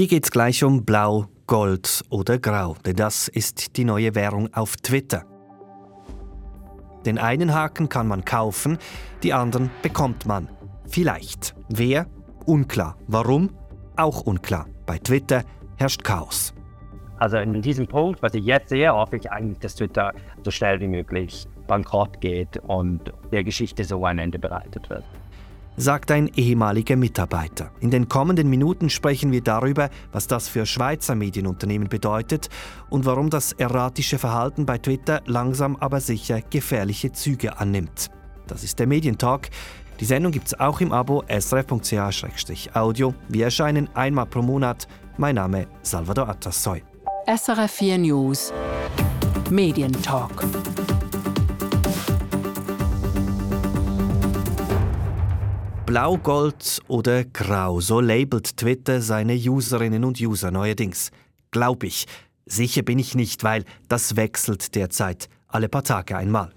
Hier geht es gleich um Blau, Gold oder Grau, denn das ist die neue Währung auf Twitter. Den einen Haken kann man kaufen, die anderen bekommt man. Vielleicht. Wer? Unklar. Warum? Auch unklar. Bei Twitter herrscht Chaos. Also in diesem Punkt, was ich jetzt sehe, hoffe ich eigentlich, dass Twitter so schnell wie möglich bankrott geht und der Geschichte so ein Ende bereitet wird sagt ein ehemaliger Mitarbeiter. In den kommenden Minuten sprechen wir darüber, was das für Schweizer Medienunternehmen bedeutet und warum das erratische Verhalten bei Twitter langsam aber sicher gefährliche Züge annimmt. Das ist der Medientalk. Die Sendung gibt es auch im Abo srf.ch-audio. Wir erscheinen einmal pro Monat. Mein Name Salvador Atassoy. SRF 4 News Medientalk. Blau, Gold oder Grau, so labelt Twitter seine Userinnen und User neuerdings. Glaub ich. Sicher bin ich nicht, weil das wechselt derzeit alle paar Tage einmal.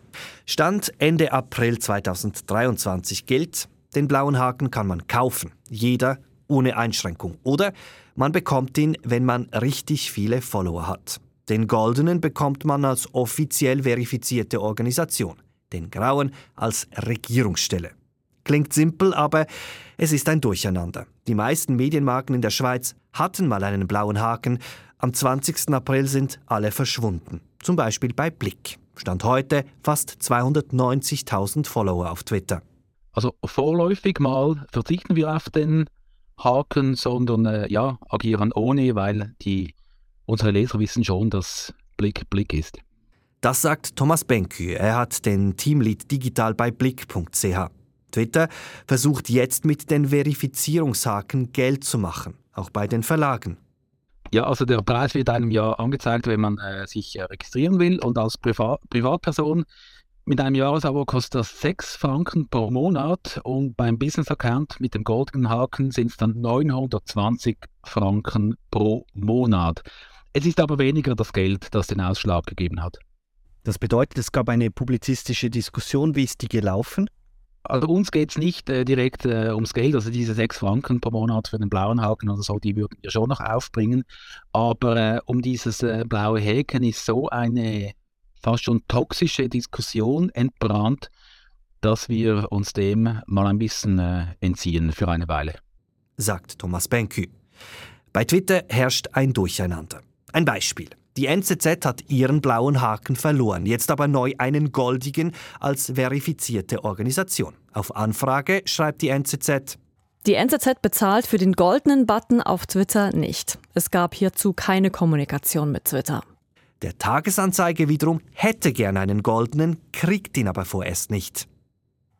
Stand Ende April 2023 gilt, den blauen Haken kann man kaufen, jeder ohne Einschränkung. Oder man bekommt ihn, wenn man richtig viele Follower hat. Den goldenen bekommt man als offiziell verifizierte Organisation, den grauen als Regierungsstelle. Klingt simpel, aber es ist ein Durcheinander. Die meisten Medienmarken in der Schweiz hatten mal einen blauen Haken. Am 20. April sind alle verschwunden. Zum Beispiel bei Blick. Stand heute fast 290.000 Follower auf Twitter. Also vorläufig mal verzichten wir auf den Haken, sondern äh, ja, agieren ohne, weil die, unsere Leser wissen schon, dass Blick Blick ist. Das sagt Thomas Benkü. Er hat den Teamlead digital bei blick.ch. Twitter versucht jetzt mit den Verifizierungshaken Geld zu machen, auch bei den Verlagen. Ja, also der Preis wird einem ja angezeigt, wenn man äh, sich äh, registrieren will und als Priva Privatperson mit einem Jahresabo kostet das 6 Franken pro Monat und beim Business-Account mit dem goldenen Haken sind es dann 920 Franken pro Monat. Es ist aber weniger das Geld, das den Ausschlag gegeben hat. Das bedeutet, es gab eine publizistische Diskussion. Wie ist die gelaufen? Also uns geht es nicht äh, direkt äh, ums Geld, also diese sechs Franken pro Monat für den blauen Haken oder so, die würden wir schon noch aufbringen. Aber äh, um dieses äh, blaue Häken ist so eine fast schon toxische Diskussion entbrannt, dass wir uns dem mal ein bisschen äh, entziehen für eine Weile. Sagt Thomas Benkü. Bei Twitter herrscht ein Durcheinander. Ein Beispiel. Die NZZ hat ihren blauen Haken verloren, jetzt aber neu einen goldigen als verifizierte Organisation. Auf Anfrage schreibt die NZZ. Die NZZ bezahlt für den goldenen Button auf Twitter nicht. Es gab hierzu keine Kommunikation mit Twitter. Der Tagesanzeige wiederum hätte gern einen goldenen, kriegt ihn aber vorerst nicht.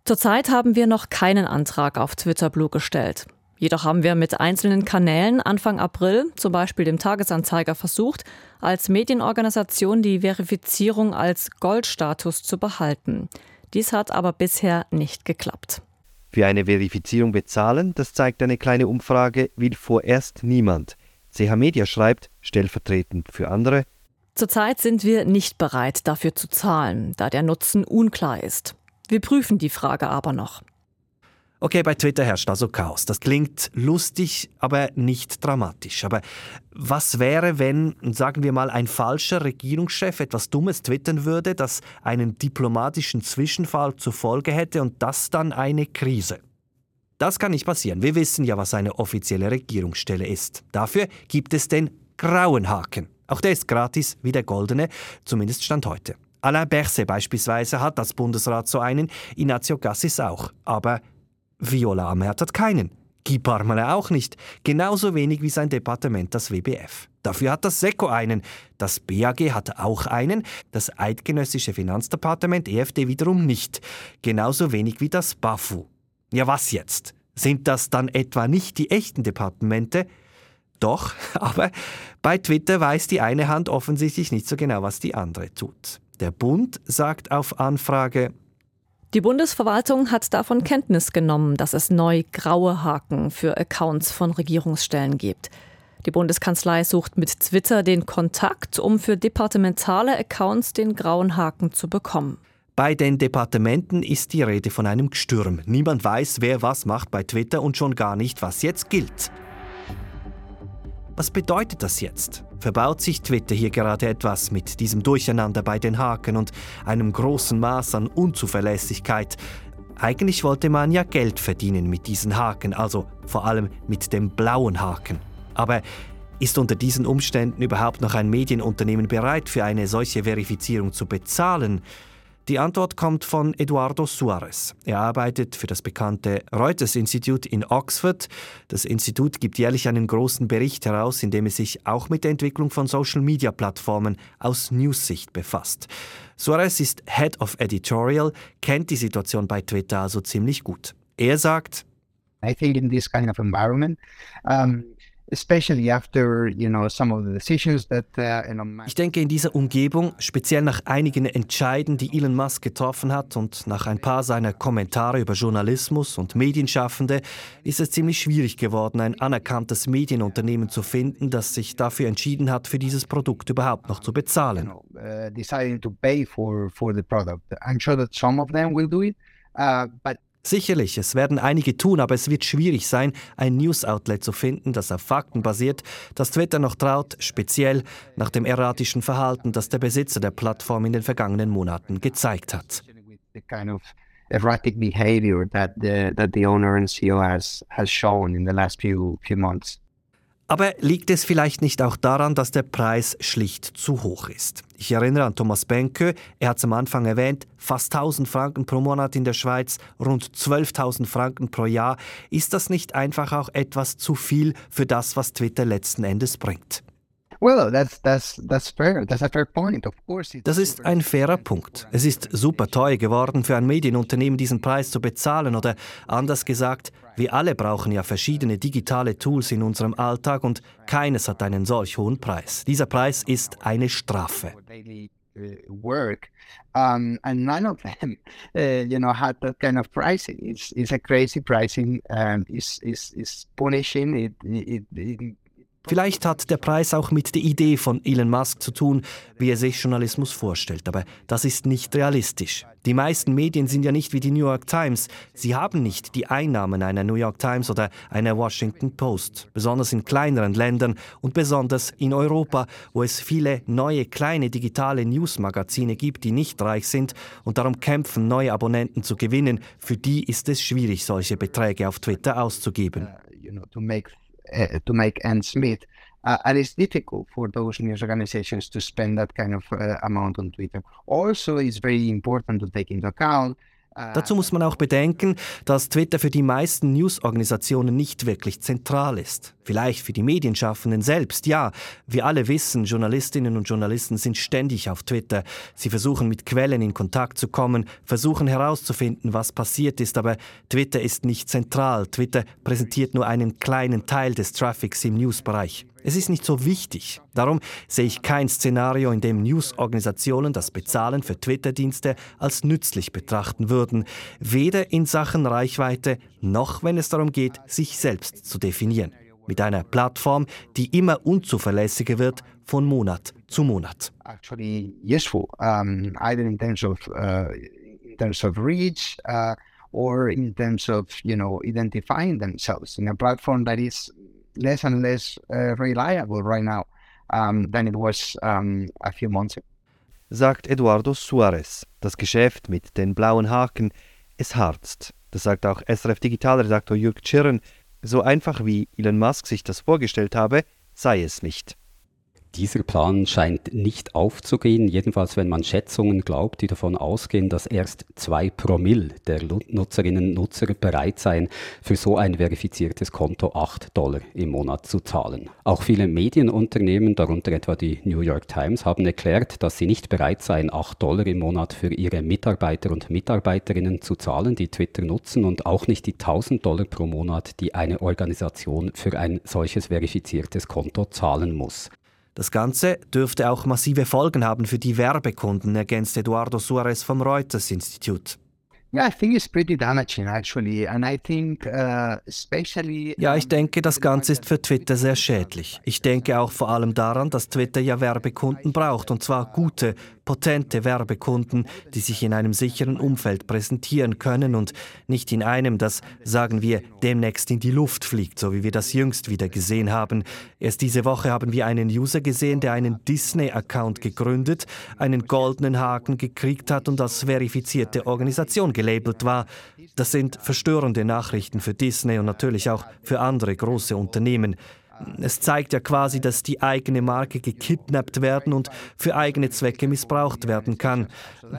Zurzeit haben wir noch keinen Antrag auf Twitter Blue gestellt. Jedoch haben wir mit einzelnen Kanälen Anfang April, zum Beispiel dem Tagesanzeiger, versucht, als Medienorganisation die Verifizierung als Goldstatus zu behalten. Dies hat aber bisher nicht geklappt. Für eine Verifizierung bezahlen, das zeigt eine kleine Umfrage, will vorerst niemand. CH Media schreibt, stellvertretend für andere, Zurzeit sind wir nicht bereit, dafür zu zahlen, da der Nutzen unklar ist. Wir prüfen die Frage aber noch. Okay, bei Twitter herrscht also Chaos. Das klingt lustig, aber nicht dramatisch. Aber was wäre, wenn, sagen wir mal, ein falscher Regierungschef etwas Dummes twittern würde, das einen diplomatischen Zwischenfall zur Folge hätte und das dann eine Krise? Das kann nicht passieren. Wir wissen ja, was eine offizielle Regierungsstelle ist. Dafür gibt es den grauen Haken. Auch der ist gratis wie der goldene, zumindest Stand heute. Alain Berset beispielsweise hat als Bundesrat so einen, Ignazio Gassis auch. Aber Viola Amherd hat keinen. Guy Parmelin auch nicht. Genauso wenig wie sein Departement das WBF. Dafür hat das SECO einen. Das BAG hat auch einen. Das Eidgenössische Finanzdepartement EFD wiederum nicht. Genauso wenig wie das BAFU. Ja, was jetzt? Sind das dann etwa nicht die echten Departemente? Doch, aber bei Twitter weiß die eine Hand offensichtlich nicht so genau, was die andere tut. Der Bund sagt auf Anfrage, die Bundesverwaltung hat davon Kenntnis genommen, dass es neu graue Haken für Accounts von Regierungsstellen gibt. Die Bundeskanzlei sucht mit Twitter den Kontakt, um für departementale Accounts den grauen Haken zu bekommen. Bei den Departementen ist die Rede von einem Gestürm. Niemand weiß, wer was macht bei Twitter und schon gar nicht, was jetzt gilt. Was bedeutet das jetzt? Verbaut sich Twitter hier gerade etwas mit diesem Durcheinander bei den Haken und einem großen Maß an Unzuverlässigkeit? Eigentlich wollte man ja Geld verdienen mit diesen Haken, also vor allem mit dem blauen Haken. Aber ist unter diesen Umständen überhaupt noch ein Medienunternehmen bereit, für eine solche Verifizierung zu bezahlen? Die Antwort kommt von Eduardo Suarez. Er arbeitet für das bekannte Reuters Institut in Oxford. Das Institut gibt jährlich einen großen Bericht heraus, in dem es sich auch mit der Entwicklung von Social-Media-Plattformen aus News-Sicht befasst. Suarez ist Head of Editorial, kennt die Situation bei Twitter also ziemlich gut. Er sagt, I think in this kind of environment, um, especially after you know some of the decisions that uh, Ich denke in dieser Umgebung, speziell nach einigen Entscheiden, die Elon Musk getroffen hat und nach ein paar seiner Kommentare über Journalismus und Medienschaffende, ist es ziemlich schwierig geworden, ein anerkanntes Medienunternehmen zu finden, das sich dafür entschieden hat, für dieses Produkt überhaupt noch zu bezahlen. uh, deciding to pay for for the product. I'm sure that some of them will do it, uh, but Sicherlich, es werden einige tun, aber es wird schwierig sein, ein News-Outlet zu finden, das auf Fakten basiert, das Twitter noch traut, speziell nach dem erratischen Verhalten, das der Besitzer der Plattform in den vergangenen Monaten gezeigt hat. erratic behavior that the that the owner and CEO has has shown in the last few few months. Aber liegt es vielleicht nicht auch daran, dass der Preis schlicht zu hoch ist? Ich erinnere an Thomas Benke, er hat es am Anfang erwähnt, fast 1000 Franken pro Monat in der Schweiz, rund 12.000 Franken pro Jahr. Ist das nicht einfach auch etwas zu viel für das, was Twitter letzten Endes bringt? Well, that's that's that's fair. That's a fair point. Of course, it's Das ist ein fairer Punkt. Es ist super teuer geworden, für ein Medienunternehmen diesen Preis zu bezahlen oder anders gesagt, wir alle brauchen ja verschiedene digitale Tools in unserem Alltag und keines hat einen solch hohen Preis. Dieser Preis ist eine Strafe. uh, work, um, and none of them, uh, you know, had that kind of pricing. It's it's a crazy pricing. Um, is is is punishing. It it. it Vielleicht hat der Preis auch mit der Idee von Elon Musk zu tun, wie er sich Journalismus vorstellt, aber das ist nicht realistisch. Die meisten Medien sind ja nicht wie die New York Times. Sie haben nicht die Einnahmen einer New York Times oder einer Washington Post, besonders in kleineren Ländern und besonders in Europa, wo es viele neue kleine digitale Newsmagazine gibt, die nicht reich sind und darum kämpfen, neue Abonnenten zu gewinnen. Für die ist es schwierig, solche Beträge auf Twitter auszugeben. you know, uh, to make ends meet. Uh, and it's difficult for those news organizations to spend that kind of uh, amount on Twitter. Also, it's very important to take into account. uh, Dazu muss man auch bedenken, dass Twitter für die meisten Newsorganisationen nicht wirklich zentral ist. Vielleicht für die Medienschaffenden selbst, ja. Wir alle wissen, Journalistinnen und Journalisten sind ständig auf Twitter. Sie versuchen mit Quellen in Kontakt zu kommen, versuchen herauszufinden, was passiert ist, aber Twitter ist nicht zentral. Twitter präsentiert nur einen kleinen Teil des Traffics im Newsbereich. Es ist nicht so wichtig. Darum sehe ich kein Szenario, in dem Newsorganisationen das Bezahlen für Twitter-Dienste als nützlich betrachten würden, weder in Sachen Reichweite noch wenn es darum geht, sich selbst zu definieren. Mit einer Plattform, die immer unzuverlässiger wird von Monat zu Monat. actually useful, um, either in terms of uh, in terms of reach uh, or in terms of you know identifying themselves in a platform that is less and less uh, reliable right now um, than it was um, a few months ago. sagt Eduardo Suarez. Das Geschäft mit den blauen Haken, es harzt. Das sagt auch SRF Digitalredaktor Jürg Tschirren. So einfach wie Elon Musk sich das vorgestellt habe, sei es nicht. Dieser Plan scheint nicht aufzugehen, jedenfalls wenn man Schätzungen glaubt, die davon ausgehen, dass erst zwei Promille der Nutzerinnen und Nutzer bereit seien, für so ein verifiziertes Konto 8 Dollar im Monat zu zahlen. Auch viele Medienunternehmen, darunter etwa die New York Times, haben erklärt, dass sie nicht bereit seien, 8 Dollar im Monat für ihre Mitarbeiter und Mitarbeiterinnen zu zahlen, die Twitter nutzen und auch nicht die 1000 Dollar pro Monat, die eine Organisation für ein solches verifiziertes Konto zahlen muss. Das Ganze dürfte auch massive Folgen haben für die Werbekunden, ergänzt Eduardo Suarez vom Reuters Institut. Yeah, I think it's pretty damaging actually, and I think uh, especially. Ja, ich denke, das Ganze ist für Twitter sehr schädlich. Ich denke auch vor allem daran, dass Twitter ja Werbekunden braucht und zwar gute, potente Werbekunden, die sich in einem sicheren Umfeld präsentieren können und nicht in einem, das, sagen wir, demnächst in die Luft fliegt, so wie wir das jüngst wieder gesehen haben. Erst diese Woche haben wir einen User gesehen, der einen Disney-Account gegründet, einen goldenen Haken gekriegt hat und als verifizierte Organisation gelabelt war. Das sind verstörende Nachrichten für Disney und natürlich auch für andere große Unternehmen. Es zeigt ja quasi, dass die eigene Marke gekidnappt werden und für eigene Zwecke missbraucht werden kann.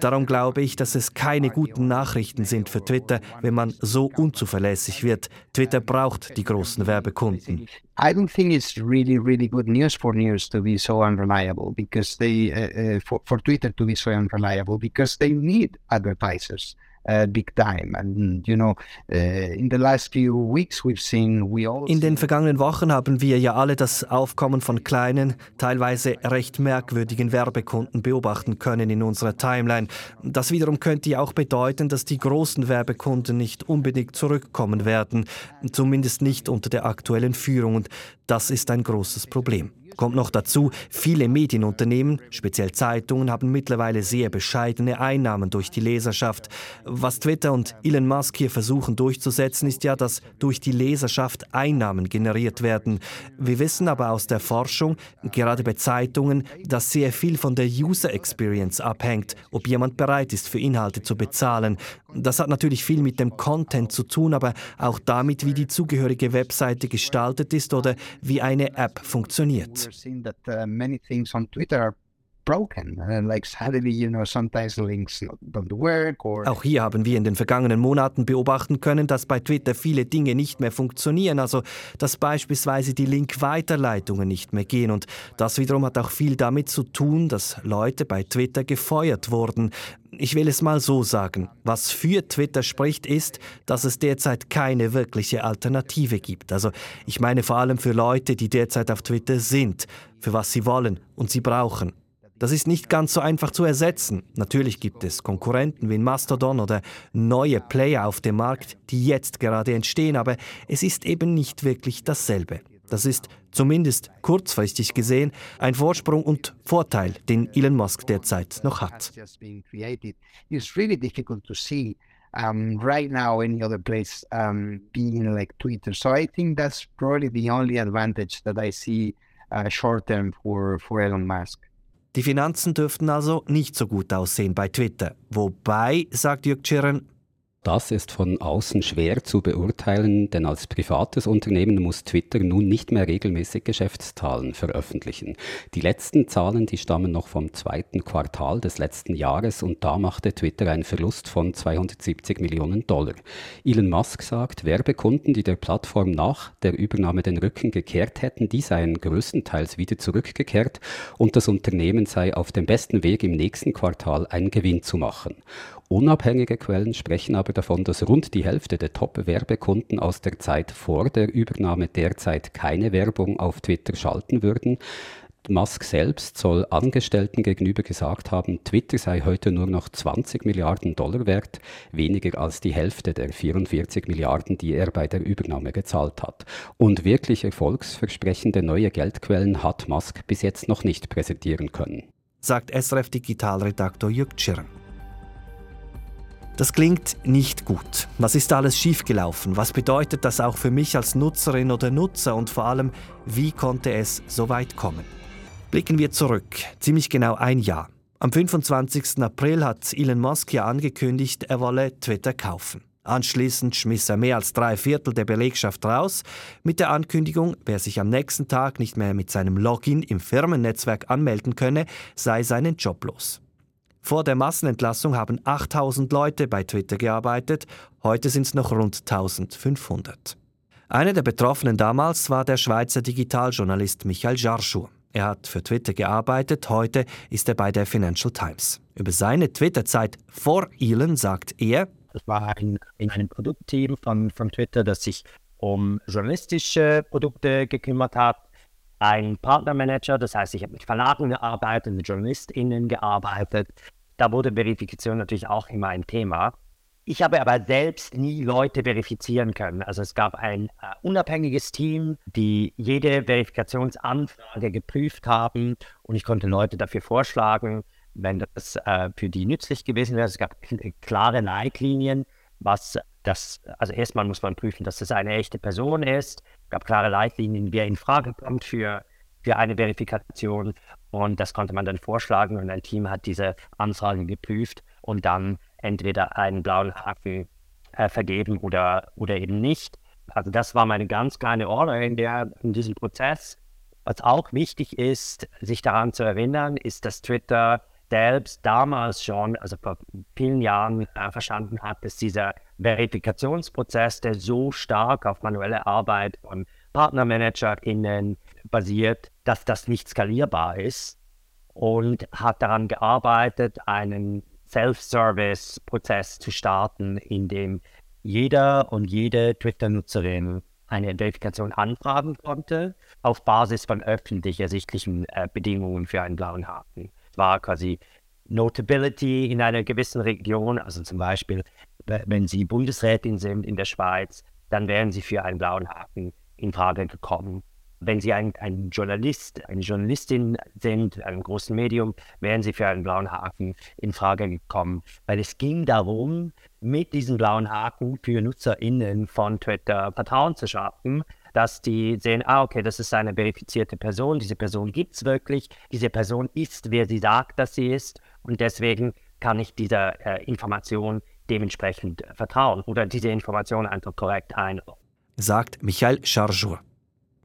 Darum glaube ich, dass es keine guten Nachrichten sind für Twitter, wenn man so unzuverlässig wird. Twitter braucht die großen Werbekunden. I don't think it's really, really good news for news to be so unreliable because they, uh, uh, for, for Twitter to be so unreliable because they need advertisers. Uh, big time. And you know, uh, in the last few weeks we've seen we all. In den vergangenen Wochen haben wir ja alle das Aufkommen von kleinen, teilweise recht merkwürdigen Werbekunden beobachten können in unserer Timeline. Das wiederum könnte ja auch bedeuten, dass die großen Werbekunden nicht unbedingt zurückkommen werden, zumindest nicht unter der aktuellen Führung. Und das ist ein großes Problem. Kommt noch dazu, viele Medienunternehmen, speziell Zeitungen, haben mittlerweile sehr bescheidene Einnahmen durch die Leserschaft. Was Twitter und Elon Musk hier versuchen durchzusetzen, ist ja, dass durch die Leserschaft Einnahmen generiert werden. Wir wissen aber aus der Forschung, gerade bei Zeitungen, dass sehr viel von der User Experience abhängt, ob jemand bereit ist, für Inhalte zu bezahlen. Das hat natürlich viel mit dem Content zu tun, aber auch damit, wie die zugehörige Webseite gestaltet ist oder wie eine App funktioniert. We're seeing that uh, many things on Twitter are broken. Uh, like suddenly, you know, sometimes links don't work or Auch hier haben wir in den vergangenen Monaten beobachten können, dass bei Twitter viele Dinge nicht mehr funktionieren, also dass beispielsweise die Link-Weiterleitungen nicht mehr gehen und das wiederum hat auch viel damit zu tun, dass Leute bei Twitter gefeuert wurden. Ich will es mal so sagen, was für Twitter spricht, ist, dass es derzeit keine wirkliche Alternative gibt. Also ich meine vor allem für Leute, die derzeit auf Twitter sind, für was sie wollen und sie brauchen. Das ist nicht ganz so einfach zu ersetzen. Natürlich gibt es Konkurrenten wie Mastodon oder neue Player auf dem Markt, die jetzt gerade entstehen, aber es ist eben nicht wirklich dasselbe. Das ist zumindest kurzfristig gesehen ein Vorsprung und Vorteil, den Elon Musk derzeit noch hat. Um, right now any other place um, being like Twitter. So I think that's probably the only advantage that I see uh, short term for, for Elon Musk. Die Finanzen dürften also nicht so gut aussehen bei Twitter. Wobei, sagt Jörg Schirren, das ist von außen schwer zu beurteilen, denn als privates Unternehmen muss Twitter nun nicht mehr regelmäßig Geschäftszahlen veröffentlichen. Die letzten Zahlen, die stammen noch vom zweiten Quartal des letzten Jahres und da machte Twitter einen Verlust von 270 Millionen Dollar. Elon Musk sagt, Werbekunden, die der Plattform nach der Übernahme den Rücken gekehrt hätten, die seien größtenteils wieder zurückgekehrt und das Unternehmen sei auf dem besten Weg im nächsten Quartal einen Gewinn zu machen. Unabhängige Quellen sprechen aber davon, dass rund die Hälfte der Top-Werbekunden aus der Zeit vor der Übernahme derzeit keine Werbung auf Twitter schalten würden. Musk selbst soll Angestellten gegenüber gesagt haben, Twitter sei heute nur noch 20 Milliarden Dollar wert, weniger als die Hälfte der 44 Milliarden, die er bei der Übernahme gezahlt hat. Und wirklich erfolgsversprechende neue Geldquellen hat Musk bis jetzt noch nicht präsentieren können. Sagt SRF Digitalredaktor Jürg Tschirn. Das klingt nicht gut. Was ist alles schiefgelaufen? Was bedeutet das auch für mich als Nutzerin oder Nutzer? Und vor allem, wie konnte es so weit kommen? Blicken wir zurück, ziemlich genau ein Jahr. Am 25. April hat Elon Musk ja angekündigt, er wolle Twitter kaufen. Anschließend schmiss er mehr als drei Viertel der Belegschaft raus, mit der Ankündigung, wer sich am nächsten Tag nicht mehr mit seinem Login im Firmennetzwerk anmelden könne, sei seinen Job los. Vor der Massenentlassung haben 8000 Leute bei Twitter gearbeitet, heute sind es noch rund 1500. Einer der Betroffenen damals war der Schweizer Digitaljournalist Michael Jarschur. Er hat für Twitter gearbeitet, heute ist er bei der Financial Times. Über seine Twitter-Zeit vor Elon sagt er, das war ein, in einem Produktteam von, von Twitter, das sich um journalistische Produkte gekümmert hat ein Partnermanager, das heißt, ich habe mit Verlagen gearbeitet, mit JournalistInnen gearbeitet. Da wurde Verifikation natürlich auch immer ein Thema. Ich habe aber selbst nie Leute verifizieren können. Also es gab ein äh, unabhängiges Team, die jede Verifikationsanfrage geprüft haben und ich konnte Leute dafür vorschlagen, wenn das äh, für die nützlich gewesen wäre. Es gab klare Leitlinien, was das, also erstmal muss man prüfen, dass es eine echte Person ist. Gab klare Leitlinien, wer in Frage kommt für, für eine Verifikation und das konnte man dann vorschlagen und ein Team hat diese Anfragen geprüft und dann entweder einen blauen Haken äh, vergeben oder, oder eben nicht. Also das war meine ganz kleine Order in, der, in diesem Prozess. Was auch wichtig ist, sich daran zu erinnern, ist, dass Twitter selbst damals schon, also vor vielen Jahren, äh, verstanden hat, dass dieser Verifikationsprozess, der so stark auf manuelle Arbeit von PartnermanagerInnen basiert, dass das nicht skalierbar ist und hat daran gearbeitet, einen Self-Service-Prozess zu starten, in dem jeder und jede Twitter-Nutzerin eine Verifikation anfragen konnte, auf Basis von öffentlich ersichtlichen äh, Bedingungen für einen blauen Haken. War quasi Notability in einer gewissen Region, also zum Beispiel, wenn Sie Bundesrätin sind in der Schweiz, dann wären Sie für einen blauen Haken in Frage gekommen. Wenn Sie ein, ein Journalist, eine Journalistin sind, einem großen Medium, wären Sie für einen blauen Haken in Frage gekommen. Weil es ging darum, mit diesem blauen Haken für NutzerInnen von Twitter Vertrauen zu schaffen, dass die sehen, ah, okay, das ist eine verifizierte Person, diese Person gibt es wirklich, diese Person ist, wer sie sagt, dass sie ist und deswegen kann ich dieser äh, Information dementsprechend vertrauen oder diese Information einfach korrekt einordnen. Sagt Michael Charjour.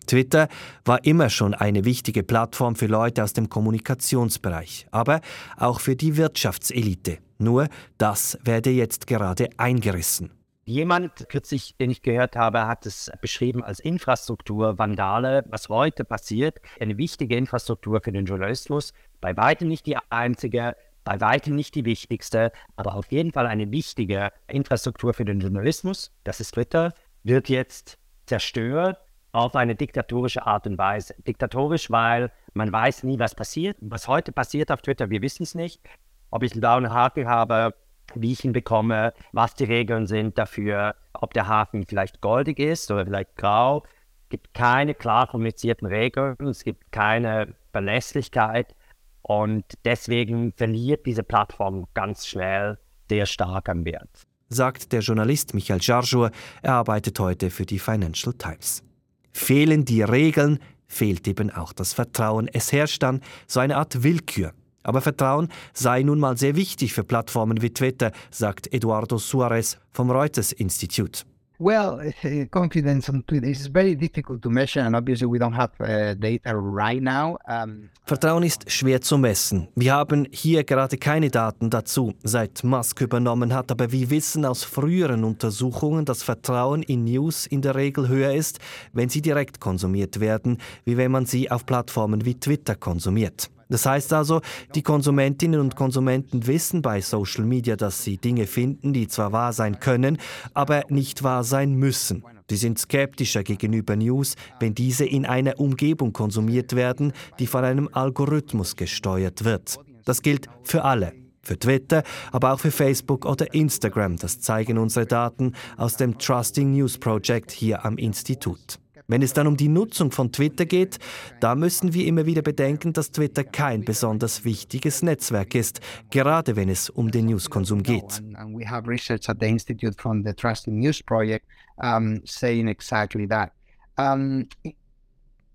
Twitter war immer schon eine wichtige Plattform für Leute aus dem Kommunikationsbereich, aber auch für die Wirtschaftselite. Nur das werde jetzt gerade eingerissen. Jemand kürzlich, den ich gehört habe, hat es beschrieben als Infrastrukturvandale, was heute passiert. Eine wichtige Infrastruktur für den Journalismus, bei weitem nicht die einzige, bei weitem nicht die wichtigste, aber auf jeden Fall eine wichtige Infrastruktur für den Journalismus. Das ist Twitter, wird jetzt zerstört auf eine diktatorische Art und Weise. Diktatorisch, weil man weiß nie, was passiert. Was heute passiert auf Twitter, wir wissen es nicht. Ob ich einen blauen Haken habe, wie ich ihn bekomme, was die Regeln sind dafür, ob der Haken vielleicht goldig ist oder vielleicht grau. Es gibt keine klar kommunizierten Regeln, es gibt keine Verlässlichkeit und deswegen verliert diese Plattform ganz schnell sehr stark an Wert. Sagt der Journalist Michael Jarjour, er arbeitet heute für die Financial Times. Fehlen die Regeln, fehlt eben auch das Vertrauen. Es herrscht dann so eine Art Willkür. Aber Vertrauen sei nun mal sehr wichtig für Plattformen wie Twitter, sagt Eduardo Suarez vom Reuters Institut. Well, confidence on Twitter is very difficult to measure, and obviously we don't have uh, data right now. Um, Vertrauen ist schwer zu messen. Wir haben hier gerade keine Daten dazu, seit Musk übernommen hat, aber wir wissen aus früheren Untersuchungen, dass Vertrauen in News in der Regel höher ist, wenn sie direkt konsumiert werden, wie wenn man sie auf Plattformen wie Twitter konsumiert. Das heißt also, die Konsumentinnen und Konsumenten wissen bei Social Media, dass sie Dinge finden, die zwar wahr sein können, aber nicht wahr sein müssen. Sie sind skeptischer gegenüber News, wenn diese in einer Umgebung konsumiert werden, die von einem Algorithmus gesteuert wird. Das gilt für alle. Für Twitter, aber auch für Facebook oder Instagram. Das zeigen unsere Daten aus dem Trusting News Project hier am Institut. Wenn es dann um die Nutzung von Twitter geht, da müssen wir immer wieder bedenken, dass Twitter kein besonders wichtiges Netzwerk ist, gerade wenn es um den Newskonsum geht.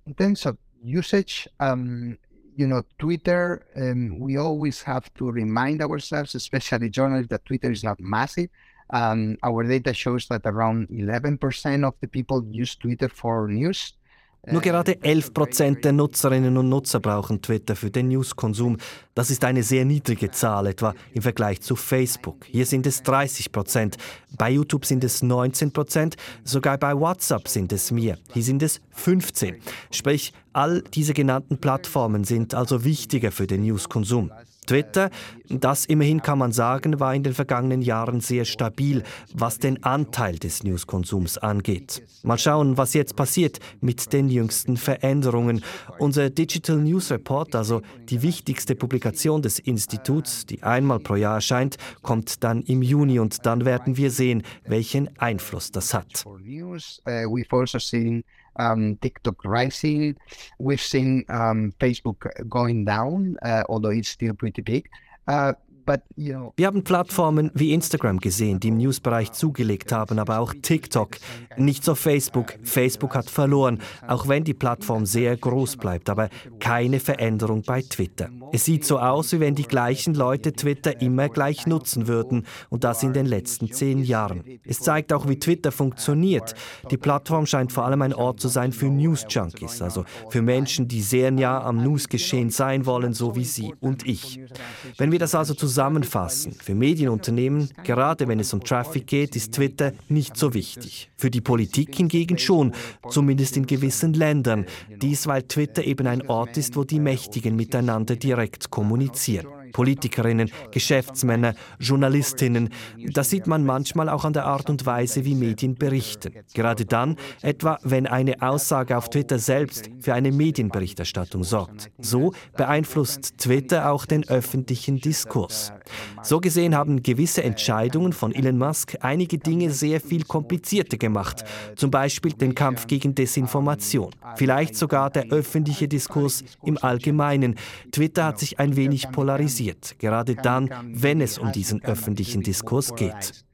In terms of usage, um, you know, Twitter, um, we always have to remind ourselves, especially journalists, that Twitter is not massive. Um, our data shows that around 11% of the people use Twitter for news. Nur gerade 11 Prozent der Nutzerinnen und Nutzer brauchen Twitter für den Newskonsum. Das ist eine sehr niedrige Zahl, etwa im Vergleich zu Facebook. Hier sind es 30 Prozent. Bei YouTube sind es 19 Prozent. Sogar bei WhatsApp sind es mehr. Hier sind es 15. Sprich, all diese genannten Plattformen sind also wichtiger für den Newskonsum. Twitter, das immerhin kann man sagen, war in den vergangenen Jahren sehr stabil, was den Anteil des Newskonsums angeht. Mal schauen, was jetzt passiert mit den jüngsten Veränderungen. Unser Digital News Report, also die wichtigste Publikation des Instituts, die einmal pro Jahr erscheint, kommt dann im Juni und dann werden wir sehen, welchen Einfluss das hat. Um, TikTok rising. We've seen um, Facebook going down, uh, although it's still pretty big. Uh, wir haben Plattformen wie Instagram gesehen, die im Newsbereich zugelegt haben, aber auch TikTok. Nicht so Facebook. Facebook hat verloren, auch wenn die Plattform sehr groß bleibt, aber keine Veränderung bei Twitter. Es sieht so aus, wie wenn die gleichen Leute Twitter immer gleich nutzen würden und das in den letzten zehn Jahren. Es zeigt auch, wie Twitter funktioniert. Die Plattform scheint vor allem ein Ort zu sein für News-Junkies, also für Menschen, die sehr nah am Newsgeschehen sein wollen, so wie Sie und ich. Wenn wir das also zusammen zusammenfassen. Für Medienunternehmen, gerade wenn es um Traffic geht, ist Twitter nicht so wichtig. Für die Politik hingegen schon, zumindest in gewissen Ländern. Dies, weil Twitter eben ein Ort ist, wo die Mächtigen miteinander direkt kommunizieren. Politikerinnen, Geschäftsmänner, Journalistinnen. Das sieht man manchmal auch an der Art und Weise, wie Medien berichten. Gerade dann, etwa wenn eine Aussage auf Twitter selbst für eine Medienberichterstattung sorgt. So beeinflusst Twitter auch den öffentlichen Diskurs. So gesehen haben gewisse Entscheidungen von Elon Musk einige Dinge sehr viel komplizierter gemacht, zum Beispiel den Kampf gegen Desinformation, vielleicht sogar der öffentliche Diskurs im Allgemeinen. Twitter hat sich ein wenig polarisiert kritisiert, gerade dann, wenn es um diesen öffentlichen Diskurs geht.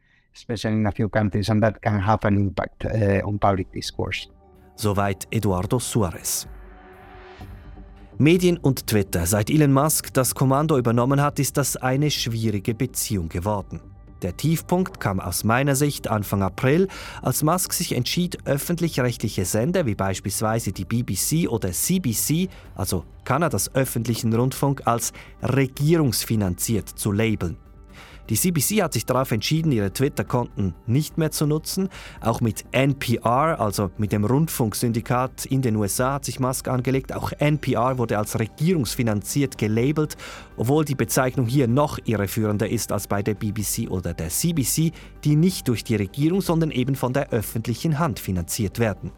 Uh, Soweit Eduardo Suarez. Medien und Twitter. Seit Elon Musk das Kommando übernommen hat, ist das eine schwierige Beziehung geworden. Der Tiefpunkt kam aus meiner Sicht Anfang April, als Musk sich entschied, öffentlich-rechtliche Sender wie beispielsweise die BBC oder CBC, also Kanadas öffentlichen Rundfunk, als regierungsfinanziert zu labeln. Die CBC hat sich darauf entschieden, ihre Twitter-Konten nicht mehr zu nutzen. Auch mit NPR, also mit dem Rundfunksyndikat in den USA, hat sich Musk angelegt. Auch NPR wurde als regierungsfinanziert gelabelt, obwohl die Bezeichnung hier noch irreführender ist als bei der BBC oder der CBC, die nicht durch die Regierung, sondern eben von der öffentlichen Hand finanziert werden.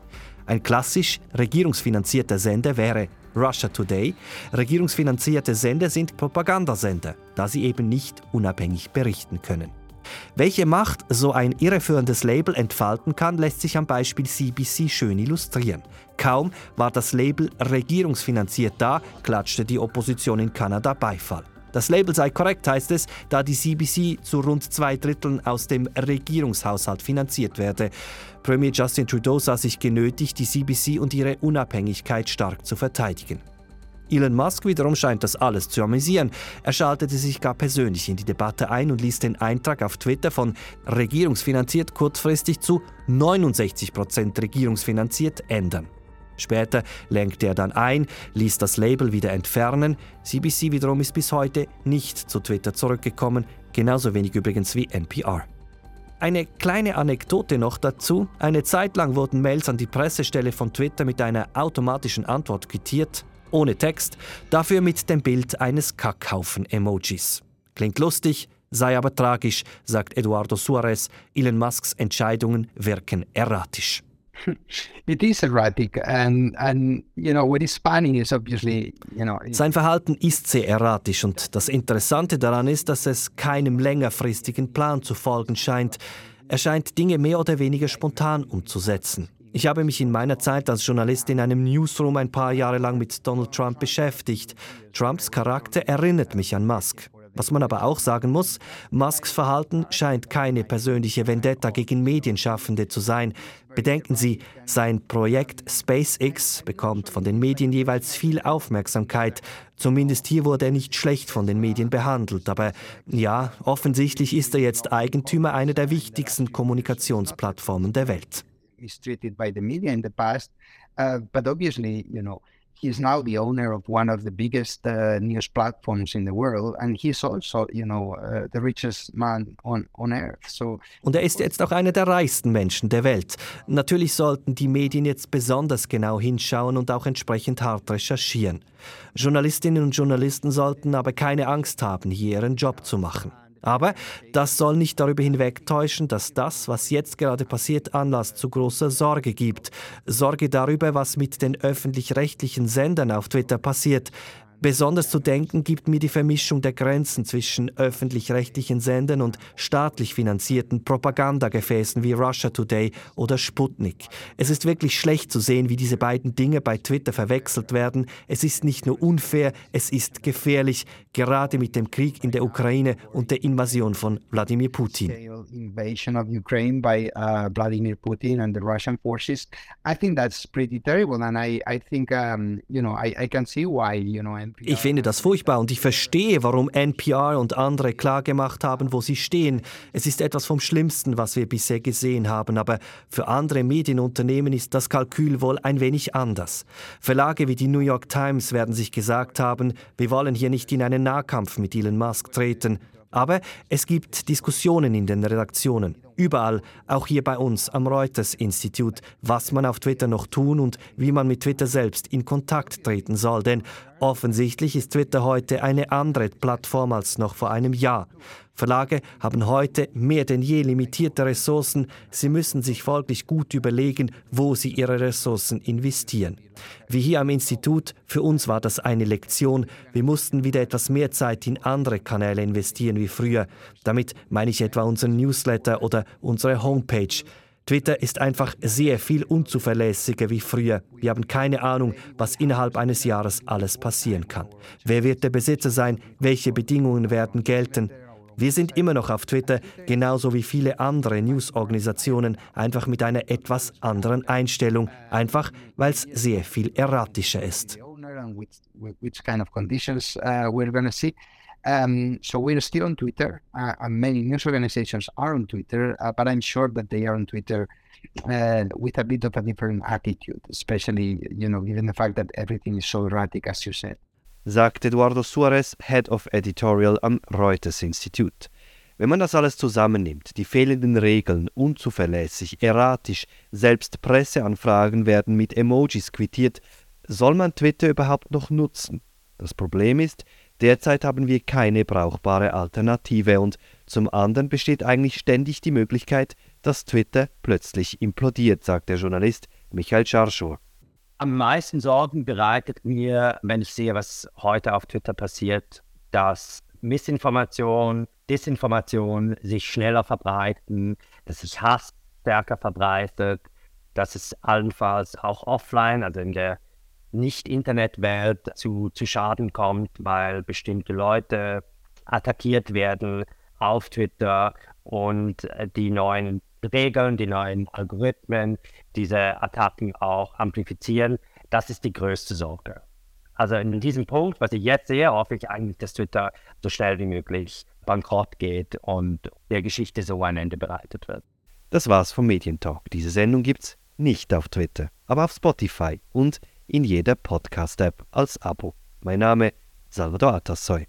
Ein klassisch regierungsfinanzierter Sender wäre Russia Today. Regierungsfinanzierte Sender sind Propagandasender, da sie eben nicht unabhängig berichten können. Welche Macht so ein irreführendes Label entfalten kann, lässt sich am Beispiel CBC schön illustrieren. Kaum war das Label regierungsfinanziert da, klatschte die Opposition in Kanada Beifall. Das Label sei korrekt, heißt es, da die CBC zu rund zwei Dritteln aus dem Regierungshaushalt finanziert werde. Premier Justin Trudeau sah sich genötigt, die CBC und ihre Unabhängigkeit stark zu verteidigen. Elon Musk wiederum scheint das alles zu amüsieren. Er schaltete sich gar persönlich in die Debatte ein und ließ den Eintrag auf Twitter von regierungsfinanziert kurzfristig zu 69% regierungsfinanziert ändern. Später lenkte er dann ein, ließ das Label wieder entfernen. CBC wiederum ist bis heute nicht zu Twitter zurückgekommen, genauso wenig übrigens wie NPR. Eine kleine Anekdote noch dazu. Eine Zeit lang wurden Mails an die Pressestelle von Twitter mit einer automatischen Antwort quittiert, ohne Text, dafür mit dem Bild eines Kackhaufen-Emojis. Klingt lustig, sei aber tragisch, sagt Eduardo Suarez. Elon Musks Entscheidungen wirken erratisch. it is erratic and and you know what is funny is obviously you know sein Verhalten ist sehr erratisch und das Interessante daran ist, dass es keinem längerfristigen Plan zu folgen scheint. Er scheint Dinge mehr oder weniger spontan umzusetzen. Ich habe mich in meiner Zeit als Journalist in einem Newsroom ein paar Jahre lang mit Donald Trump beschäftigt. Trumps Charakter erinnert mich an Musk. Was man aber auch sagen muss, Musks Verhalten scheint keine persönliche Vendetta gegen Medienschaffende zu sein. Bedenken Sie, sein Projekt SpaceX bekommt von den Medien jeweils viel Aufmerksamkeit. Zumindest hier wurde er nicht schlecht von den Medien behandelt. Aber ja, offensichtlich ist er jetzt Eigentümer einer der wichtigsten Kommunikationsplattformen der Welt. Uh, but obviously, you know, he's now the owner of one of the biggest uh, news platforms in the world, and he's also, you know, uh, the richest man on, on earth. So und er ist jetzt auch einer der reichsten Menschen der Welt. Natürlich sollten die Medien jetzt besonders genau hinschauen und auch entsprechend hart recherchieren. Journalistinnen und Journalisten sollten aber keine Angst haben, hier ihren Job zu machen. Aber das soll nicht darüber hinwegtäuschen, dass das, was jetzt gerade passiert, Anlass zu großer Sorge gibt. Sorge darüber, was mit den öffentlich-rechtlichen Sendern auf Twitter passiert. Besonders zu denken gibt mir die Vermischung der Grenzen zwischen öffentlich-rechtlichen Sendern und staatlich finanzierten Propagandagefäßen wie Russia Today oder Sputnik. Es ist wirklich schlecht zu sehen, wie diese beiden Dinge bei Twitter verwechselt werden. Es ist nicht nur unfair, es ist gefährlich, gerade mit dem Krieg in der Ukraine und der Invasion von Wladimir Putin. Uh, and. I think that's pretty terrible, and I, I think, um, you know, I, I can see why, you know. Ich finde das furchtbar und ich verstehe, warum NPR und andere klargemacht haben, wo sie stehen. Es ist etwas vom Schlimmsten, was wir bisher gesehen haben, aber für andere Medienunternehmen ist das Kalkül wohl ein wenig anders. Verlage wie die New York Times werden sich gesagt haben, wir wollen hier nicht in einen Nahkampf mit Elon Musk treten. Aber es gibt Diskussionen in den Redaktionen, überall, auch hier bei uns am Reuters-Institut, was man auf Twitter noch tun und wie man mit Twitter selbst in Kontakt treten soll. Denn offensichtlich ist Twitter heute eine andere Plattform als noch vor einem Jahr. Verlage haben heute mehr denn je limitierte Ressourcen. Sie müssen sich folglich gut überlegen, wo sie ihre Ressourcen investieren. Wie hier am Institut, für uns war das eine Lektion. Wir mussten wieder etwas mehr Zeit in andere Kanäle investieren wie früher. Damit meine ich etwa unseren Newsletter oder unsere Homepage. Twitter ist einfach sehr viel unzuverlässiger wie früher. Wir haben keine Ahnung, was innerhalb eines Jahres alles passieren kann. Wer wird der Besitzer sein? Welche Bedingungen werden gelten? Wir sind immer noch auf Twitter, genauso wie viele andere Newsorganisationen, einfach mit einer etwas anderen Einstellung, einfach weil es sehr viel erratischer ist. Um, so we're still on Twitter, uh, and many news organizations are on Twitter, uh, but I'm sure that they are on Twitter uh, with a bit of a different attitude, especially, you know, given the fact that everything is so erratic, as you said. Sagt Eduardo Suarez, Head of Editorial am Reuters Institut. Wenn man das alles zusammennimmt, die fehlenden Regeln, unzuverlässig, erratisch, selbst Presseanfragen werden mit Emojis quittiert, soll man Twitter überhaupt noch nutzen? Das Problem ist, derzeit haben wir keine brauchbare Alternative und zum anderen besteht eigentlich ständig die Möglichkeit, dass Twitter plötzlich implodiert, sagt der Journalist Michael Scharschur. Am meisten Sorgen bereitet mir, wenn ich sehe, was heute auf Twitter passiert, dass Missinformation, Desinformation sich schneller verbreiten, dass sich Hass stärker verbreitet, dass es allenfalls auch offline, also in der Nicht-Internet-Welt zu, zu Schaden kommt, weil bestimmte Leute attackiert werden auf Twitter und die neuen Regeln, die neuen Algorithmen diese Attacken auch amplifizieren. Das ist die größte Sorge. Also in diesem Punkt, was ich jetzt sehe, hoffe ich eigentlich, dass Twitter so schnell wie möglich bankrott geht und der Geschichte so ein Ende bereitet wird. Das war's vom Medientalk. Diese Sendung gibt's nicht auf Twitter, aber auf Spotify und in jeder Podcast-App als Abo. Mein Name Salvador Atassoy.